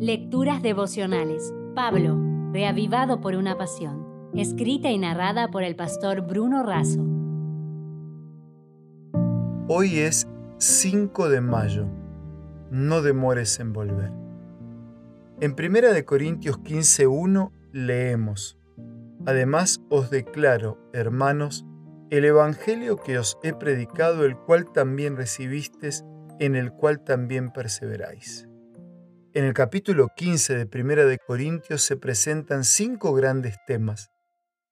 Lecturas devocionales. Pablo, reavivado por una pasión. Escrita y narrada por el pastor Bruno Razo. Hoy es 5 de mayo. No demores en volver. En 1 de Corintios 15:1 leemos: Además os declaro, hermanos, el evangelio que os he predicado, el cual también recibisteis, en el cual también perseveráis. En el capítulo 15 de Primera de Corintios se presentan cinco grandes temas.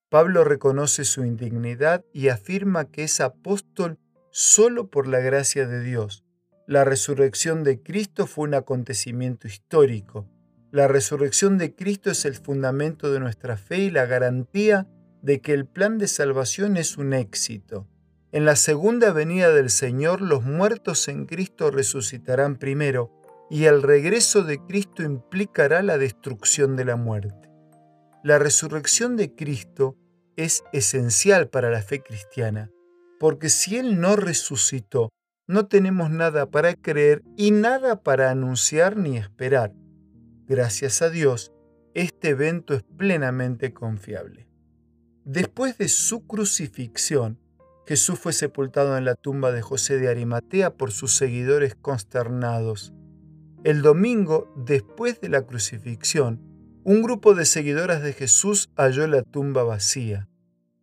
Pablo reconoce su indignidad y afirma que es apóstol solo por la gracia de Dios. La resurrección de Cristo fue un acontecimiento histórico. La resurrección de Cristo es el fundamento de nuestra fe y la garantía de que el plan de salvación es un éxito. En la segunda venida del Señor los muertos en Cristo resucitarán primero y el regreso de Cristo implicará la destrucción de la muerte. La resurrección de Cristo es esencial para la fe cristiana, porque si Él no resucitó, no tenemos nada para creer y nada para anunciar ni esperar. Gracias a Dios, este evento es plenamente confiable. Después de su crucifixión, Jesús fue sepultado en la tumba de José de Arimatea por sus seguidores consternados. El domingo, después de la crucifixión, un grupo de seguidoras de Jesús halló la tumba vacía.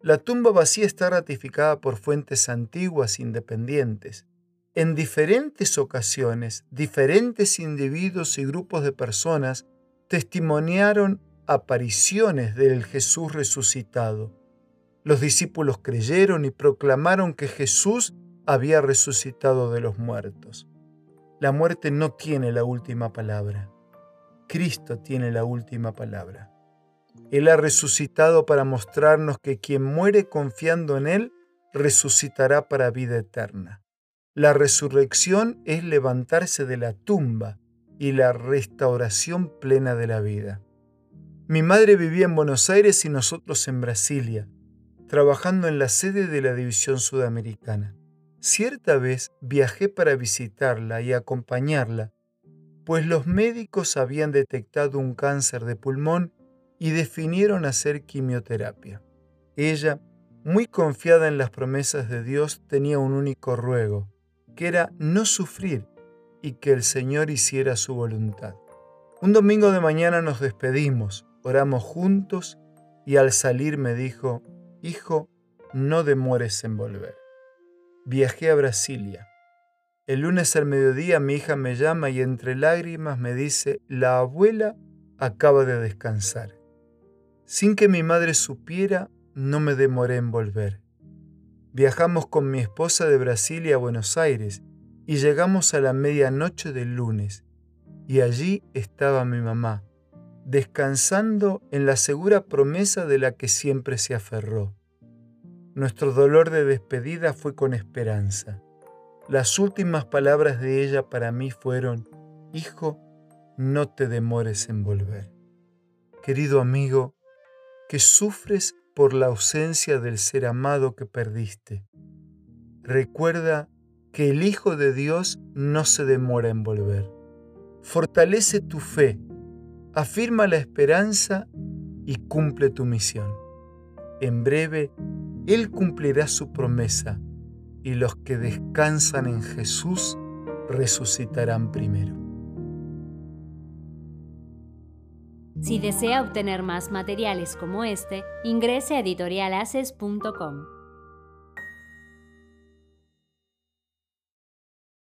La tumba vacía está ratificada por fuentes antiguas independientes. En diferentes ocasiones, diferentes individuos y grupos de personas testimoniaron apariciones del Jesús resucitado. Los discípulos creyeron y proclamaron que Jesús había resucitado de los muertos. La muerte no tiene la última palabra. Cristo tiene la última palabra. Él ha resucitado para mostrarnos que quien muere confiando en Él, resucitará para vida eterna. La resurrección es levantarse de la tumba y la restauración plena de la vida. Mi madre vivía en Buenos Aires y nosotros en Brasilia trabajando en la sede de la División Sudamericana. Cierta vez viajé para visitarla y acompañarla, pues los médicos habían detectado un cáncer de pulmón y definieron hacer quimioterapia. Ella, muy confiada en las promesas de Dios, tenía un único ruego, que era no sufrir y que el Señor hiciera su voluntad. Un domingo de mañana nos despedimos, oramos juntos y al salir me dijo, Hijo, no demores en volver. Viajé a Brasilia. El lunes al mediodía mi hija me llama y entre lágrimas me dice, la abuela acaba de descansar. Sin que mi madre supiera, no me demoré en volver. Viajamos con mi esposa de Brasilia a Buenos Aires y llegamos a la medianoche del lunes. Y allí estaba mi mamá, descansando en la segura promesa de la que siempre se aferró. Nuestro dolor de despedida fue con esperanza. Las últimas palabras de ella para mí fueron, Hijo, no te demores en volver. Querido amigo, que sufres por la ausencia del ser amado que perdiste. Recuerda que el Hijo de Dios no se demora en volver. Fortalece tu fe afirma la esperanza y cumple tu misión. En breve, Él cumplirá su promesa y los que descansan en Jesús resucitarán primero. Si desea obtener más materiales como este, ingrese a editorialaces.com.